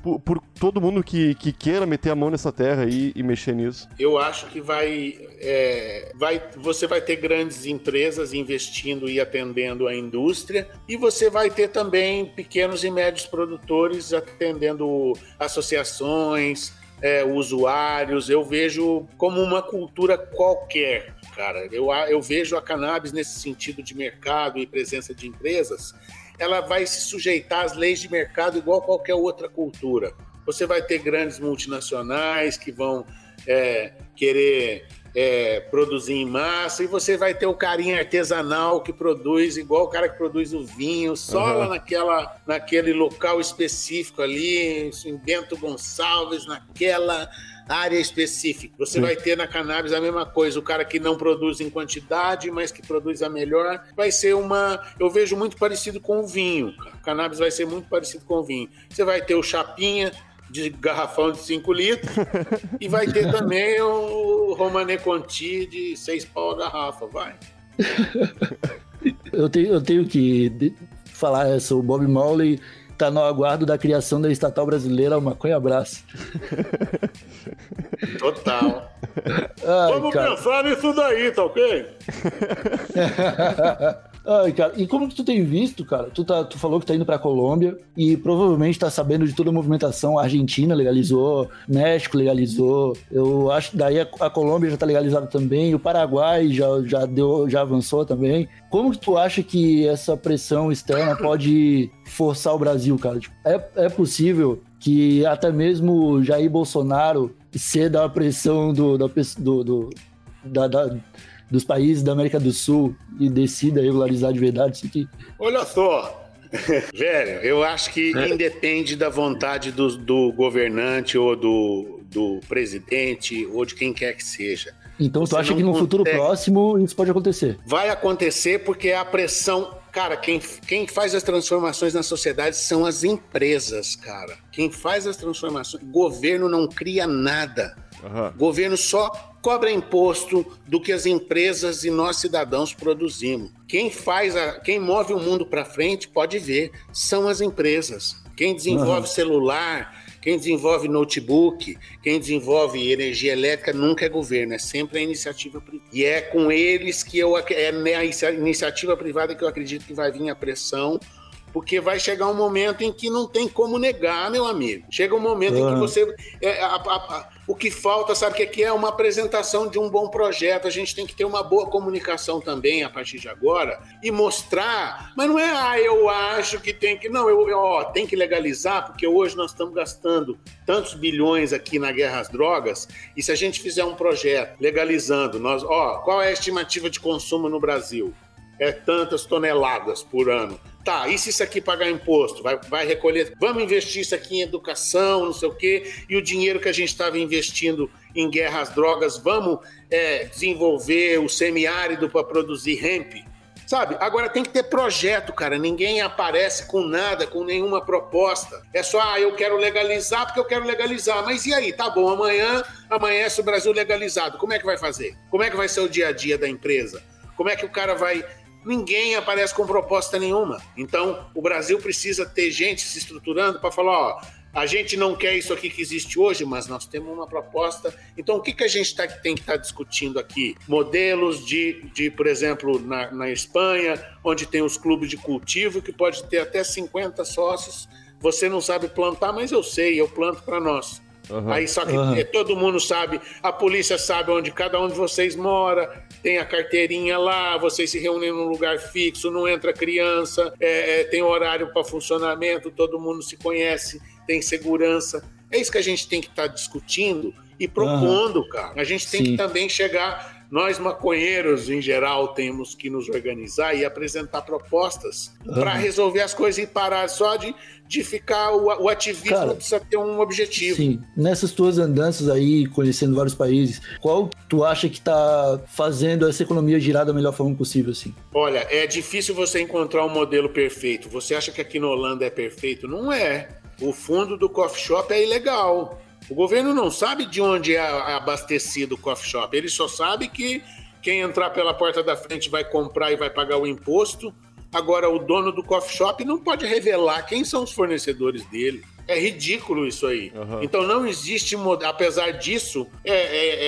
por, por todo mundo que, que queira meter a mão nessa terra aí e mexer nisso? Eu acho que vai, é, vai, você vai ter grandes empresas investindo e atendendo a indústria, e você vai ter também pequenos e médios produtores atendendo associações, é, usuários. Eu vejo como uma cultura qualquer, cara. Eu, eu vejo a cannabis nesse sentido de mercado e presença de empresas. Ela vai se sujeitar às leis de mercado igual qualquer outra cultura. Você vai ter grandes multinacionais que vão é, querer é, produzir em massa, e você vai ter o carinha artesanal que produz, igual o cara que produz o vinho, só Aham. lá naquela, naquele local específico ali, em Bento Gonçalves, naquela área específica. Você Sim. vai ter na cannabis a mesma coisa, o cara que não produz em quantidade, mas que produz a melhor, vai ser uma, eu vejo muito parecido com o vinho. O cannabis vai ser muito parecido com o vinho. Você vai ter o chapinha de garrafão de 5 litros e vai ter também o Romané Conti de 6 pau a garrafa, vai. Eu tenho, eu tenho que falar essa. O Bob Marley tá no aguardo da criação da estatal brasileira Maconha Abraço. Total. Ai, Vamos cara. pensar nisso daí, tá ok? Ai, cara, e como que tu tem visto, cara? Tu, tá, tu falou que tá indo pra Colômbia e provavelmente tá sabendo de toda a movimentação. A Argentina legalizou, México legalizou. Eu acho daí a, a Colômbia já tá legalizada também, o Paraguai já, já, deu, já avançou também. Como que tu acha que essa pressão externa pode forçar o Brasil, cara? Tipo, é, é possível que até mesmo Jair Bolsonaro ceda a pressão do, da, do, do, da- da- dos países da América do Sul e decida regularizar de verdade isso aqui. Olha só. Velho, eu acho que independe da vontade do, do governante ou do, do presidente ou de quem quer que seja. Então Você tu acha que no futuro consegue- próximo isso pode acontecer? Vai acontecer porque a pressão. Cara, quem, quem faz as transformações na sociedade são as empresas, cara. Quem faz as transformações. Governo não cria nada. Aham. Governo só cobra imposto do que as empresas e nós cidadãos produzimos. Quem faz, a, quem move o mundo para frente pode ver, são as empresas. Quem desenvolve celular, quem desenvolve notebook, quem desenvolve energia elétrica nunca é governo, é sempre a iniciativa privada. E é com eles que eu é na inicia- iniciativa privada que eu acredito que vai vir a pressão. Porque vai chegar um momento em que não tem como negar, meu amigo. Chega um momento em que você. é, a- a- o que falta, sabe o que é que é? Uma apresentação de um bom projeto. A gente tem que ter uma boa comunicação também a partir de agora e mostrar. Mas não é, ah, eu acho que tem que. Não, eu, eu, ó, tem que legalizar, porque hoje nós estamos gastando tantos bilhões aqui na guerra às drogas. E se a gente fizer um projeto legalizando, nós, ó, qual é a estimativa de consumo no Brasil? É tantas toneladas por ano. Tá, e se isso aqui pagar imposto? Vai, vai recolher. Vamos investir isso aqui em educação, não sei o quê, e o dinheiro que a gente estava investindo em guerra às drogas, vamos é, desenvolver o semiárido para produzir hemp? Sabe? Agora tem que ter projeto, cara. Ninguém aparece com nada, com nenhuma proposta. É só, ah, eu quero legalizar porque eu quero legalizar. Mas e aí? Tá bom, amanhã amanhece o Brasil legalizado. Como é que vai fazer? Como é que vai ser o dia a dia da empresa? Como é que o cara vai ninguém aparece com proposta nenhuma. Então, o Brasil precisa ter gente se estruturando para falar: ó, a gente não quer isso aqui que existe hoje, mas nós temos uma proposta. Então, o que, que a gente tá, tem que estar tá discutindo aqui? Modelos de, de por exemplo, na, na Espanha, onde tem os clubes de cultivo, que pode ter até 50 sócios. Você não sabe plantar, mas eu sei, eu planto para nós. Uhum. Aí só que uhum. todo mundo sabe, a polícia sabe onde cada um de vocês mora, tem a carteirinha lá, vocês se reúnem num lugar fixo, não entra criança, é, é, tem horário para funcionamento, todo mundo se conhece, tem segurança. É isso que a gente tem que estar tá discutindo e propondo, uhum. cara. A gente tem Sim. que também chegar nós, maconheiros, em geral, temos que nos organizar e apresentar propostas uhum. para resolver as coisas e parar só de, de ficar. O, o ativismo Cara, precisa ter um objetivo. Sim, nessas tuas andanças aí, conhecendo vários países, qual tu acha que está fazendo essa economia girar da melhor forma possível, assim? Olha, é difícil você encontrar um modelo perfeito. Você acha que aqui na Holanda é perfeito? Não é. O fundo do coffee shop é ilegal. O governo não sabe de onde é abastecido o coffee shop, ele só sabe que quem entrar pela porta da frente vai comprar e vai pagar o imposto. Agora, o dono do coffee shop não pode revelar quem são os fornecedores dele. É ridículo isso aí. Uhum. Então não existe, apesar disso, é, é,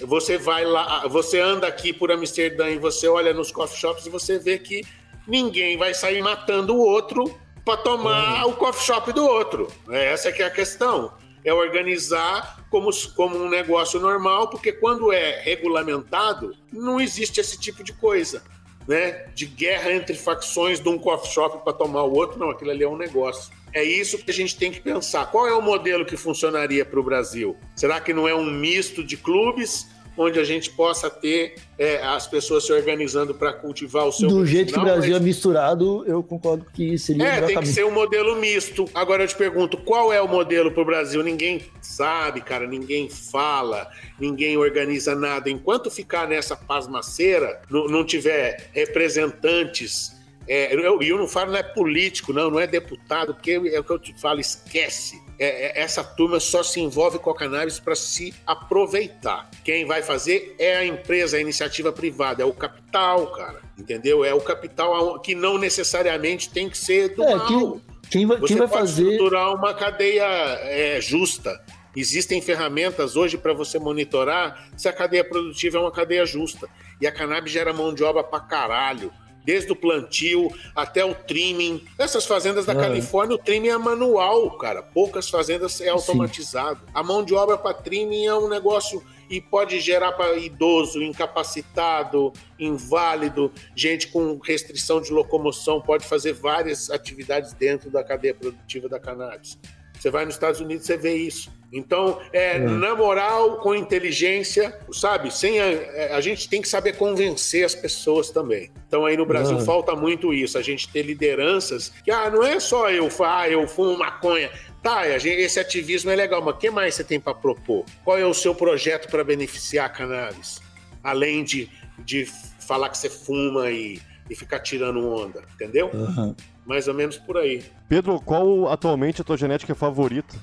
é, você vai lá, você anda aqui por Amsterdã e você olha nos coffee shops e você vê que ninguém vai sair matando o outro para tomar uhum. o coffee shop do outro. Essa que é a questão é organizar como, como um negócio normal, porque quando é regulamentado, não existe esse tipo de coisa. Né, de guerra entre facções de um coffee shop para tomar o outro, não, aquilo ali é um negócio. É isso que a gente tem que pensar. Qual é o modelo que funcionaria para o Brasil? Será que não é um misto de clubes? Onde a gente possa ter é, as pessoas se organizando para cultivar o seu. Do jeito que o Brasil mas... é misturado, eu concordo que seria. É, tem caminho. que ser um modelo misto. Agora eu te pergunto, qual é o modelo para o Brasil? Ninguém sabe, cara, ninguém fala, ninguém organiza nada. Enquanto ficar nessa pasmaceira, não, não tiver representantes é, eu, eu não falo não é político, não, não é deputado, porque é o que eu te falo, esquece. É, é, essa turma só se envolve com a cannabis para se aproveitar. Quem vai fazer é a empresa, a iniciativa privada, é o capital, cara. Entendeu? É o capital que não necessariamente tem que ser do é, mal. Quem, quem vai, Você quem vai pode fazer. estruturar uma cadeia é, justa. Existem ferramentas hoje para você monitorar se a cadeia produtiva é uma cadeia justa. E a cannabis gera mão de obra para caralho desde o plantio até o trimming. Essas fazendas da Califórnia, o trimming é manual, cara. Poucas fazendas é automatizado. Sim. A mão de obra para trimming é um negócio e pode gerar para idoso, incapacitado, inválido, gente com restrição de locomoção, pode fazer várias atividades dentro da cadeia produtiva da cannabis. Você vai nos Estados Unidos, você vê isso. Então, é, é. na moral, com inteligência, sabe? Sem a, é, a, gente tem que saber convencer as pessoas também. Então, aí no Brasil falta muito isso, a gente ter lideranças que, ah, não é só eu, ah, eu fumo maconha. Tá, esse ativismo é legal, mas o que mais você tem para propor? Qual é o seu projeto para beneficiar a cannabis? Além de, de falar que você fuma e, e ficar tirando onda, entendeu? Uhum. Mais ou menos por aí. Pedro, qual atualmente a tua genética favorita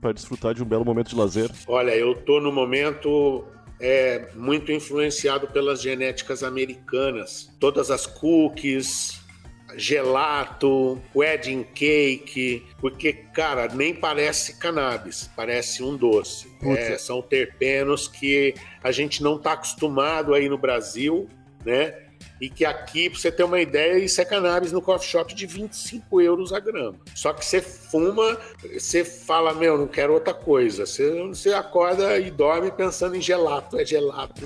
para desfrutar de um belo momento de lazer? Olha, eu tô no momento é, muito influenciado pelas genéticas americanas. Todas as cookies, gelato, wedding cake, porque, cara, nem parece cannabis, parece um doce. É, são terpenos que a gente não está acostumado aí no Brasil, né? E que aqui, pra você ter uma ideia, isso é cannabis no coffee shop de 25 euros a grama. Só que você fuma, você fala, meu, não quero outra coisa. Você, você acorda e dorme pensando em gelato, é gelato.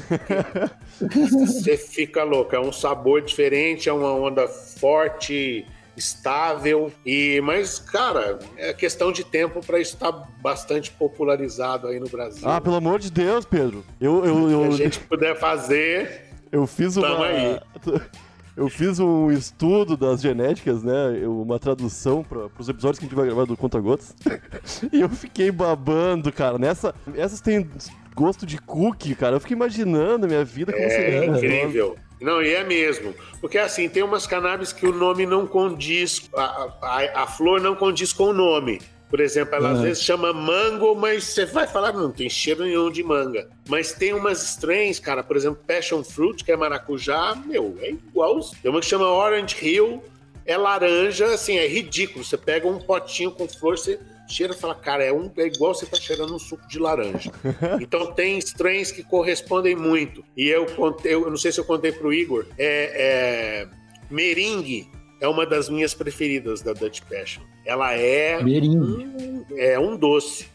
você fica louco, é um sabor diferente, é uma onda forte estável e mas cara é questão de tempo para isso estar tá bastante popularizado aí no Brasil ah pelo amor de Deus Pedro eu, eu, eu... se a gente puder fazer eu fiz uma. Eu fiz um estudo das genéticas, né? Uma tradução para os episódios que a gente vai gravar do Conta Gotas. e eu fiquei babando, cara. Nessa, essas têm gosto de cookie, cara. Eu fiquei imaginando a minha vida como É seria. incrível. Não, e é mesmo. Porque assim, tem umas cannabis que o nome não condiz, a, a, a flor não condiz com o nome. Por exemplo, ela às Uhum. vezes chama mango, mas você vai falar, não tem cheiro nenhum de manga. Mas tem umas strains, cara, por exemplo, passion fruit, que é maracujá, meu, é igual. Tem uma que chama orange hill, é laranja, assim, é ridículo. Você pega um potinho com flor, você cheira e fala, cara, é, um, é igual você tá cheirando um suco de laranja. então tem strains que correspondem muito. E eu contei, eu não sei se eu contei pro Igor, é, é meringue é uma das minhas preferidas da Dutch Passion. Ela é um, é um doce.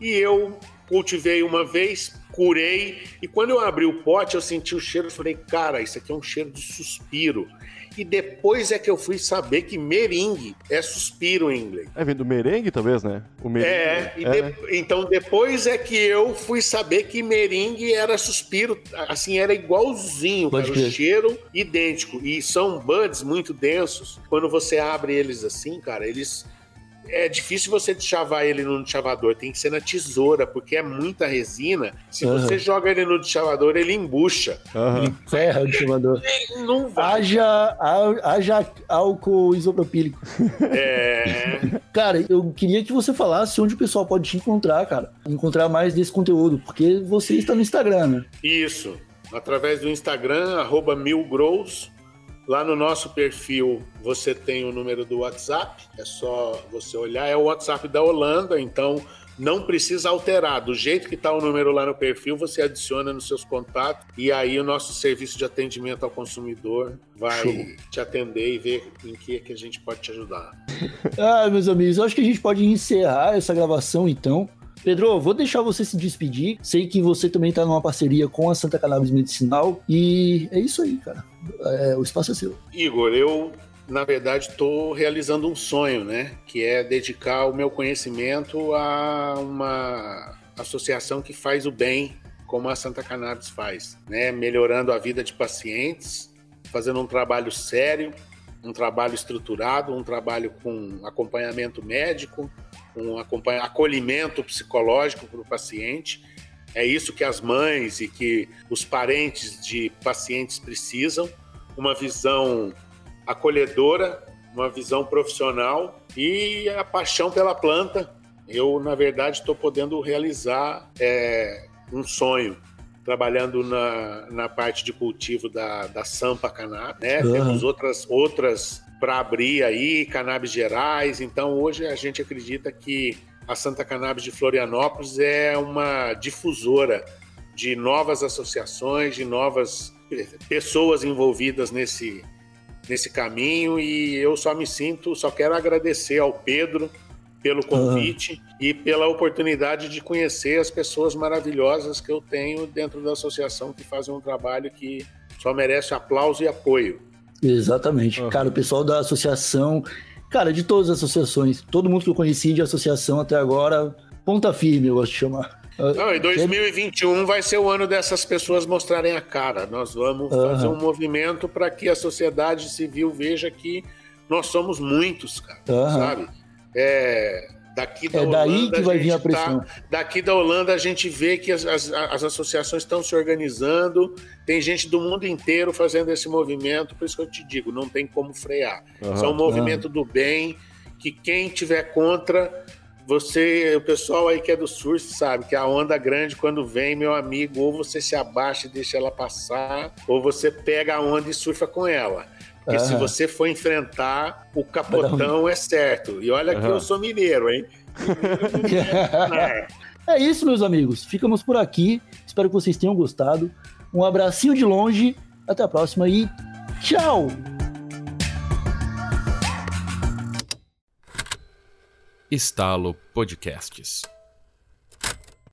E eu cultivei uma vez, curei, e quando eu abri o pote, eu senti o cheiro, eu falei, cara, isso aqui é um cheiro de suspiro. E depois é que eu fui saber que meringue é suspiro em inglês. É, vem do merengue, talvez, né? O merengue. É, e é, de- né? então depois é que eu fui saber que meringue era suspiro, assim, era igualzinho, Pode cara, o cheiro idêntico. E são buds muito densos. Quando você abre eles assim, cara, eles. É difícil você deschavar ele no deschavador, tem que ser na tesoura, porque é muita resina. Se Aham. você joga ele no deschavador, ele embucha. Aham. Ferra o. Ele Não vai. Haja, ha- haja álcool isopropílico. É, Cara, eu queria que você falasse onde o pessoal pode te encontrar, cara. Encontrar mais desse conteúdo, porque você está no Instagram, né? Isso. Através do Instagram, arroba milgrows. Lá no nosso perfil você tem o número do WhatsApp. É só você olhar. É o WhatsApp da Holanda, então não precisa alterar. Do jeito que está o número lá no perfil, você adiciona nos seus contatos. E aí o nosso serviço de atendimento ao consumidor vai te atender e ver em que, é que a gente pode te ajudar. Ah, meus amigos, eu acho que a gente pode encerrar essa gravação então. Pedro, vou deixar você se despedir. Sei que você também tá numa parceria com a Santa Cannabis Medicinal. E é isso aí, cara. É, o espaço é seu. Igor, eu, na verdade, estou realizando um sonho, né? Que é dedicar o meu conhecimento a uma associação que faz o bem, como a Santa Cannabis faz, né? Melhorando a vida de pacientes, fazendo um trabalho sério, um trabalho estruturado, um trabalho com acompanhamento médico, um acolhimento psicológico para o paciente. É isso que as mães e que os parentes de pacientes precisam uma visão acolhedora, uma visão profissional e a paixão pela planta. Eu, na verdade, estou podendo realizar é, um sonho, trabalhando na, na parte de cultivo da, da Sampa Cannabis. Né? Uhum. Temos outras, outras para abrir aí, cannabis gerais. Então, hoje a gente acredita que a Santa Cannabis de Florianópolis é uma difusora de novas associações, de novas pessoas envolvidas nesse, nesse caminho e eu só me sinto, só quero agradecer ao Pedro pelo convite e pela oportunidade de conhecer as pessoas maravilhosas que eu tenho dentro da associação que fazem um trabalho que só merece aplauso e apoio. Exatamente. Cara, o pessoal da associação, cara, de todas as associações, todo mundo que eu conheci de associação até agora, ponta firme, eu gosto de chamar. Não, e 2021 vai ser o ano dessas pessoas mostrarem a cara. Nós vamos Aham. fazer um movimento para que a sociedade civil veja que nós somos muitos, cara. Aham. Sabe? É, daqui da É daí Holanda, que vai vir a pressão. tá- daqui da Holanda a gente vê que as, as, as associações estão se organizando, tem gente do mundo inteiro fazendo esse movimento, por isso que eu te digo, não tem como frear. Aham. Isso é um movimento do bem, que quem tiver contra, você, o pessoal aí que é do surf sabe que a onda grande quando vem, meu amigo, ou você se abaixa e deixa ela passar, ou você pega a onda e surfa com ela. Porque se Aham. você for enfrentar, o capotão é certo. E olha que Aham. eu sou mineiro, hein? É. É isso, meus amigos. Ficamos por aqui. Espero que vocês tenham gostado. Um abracinho de longe. Até a próxima e tchau! Estalo Podcasts.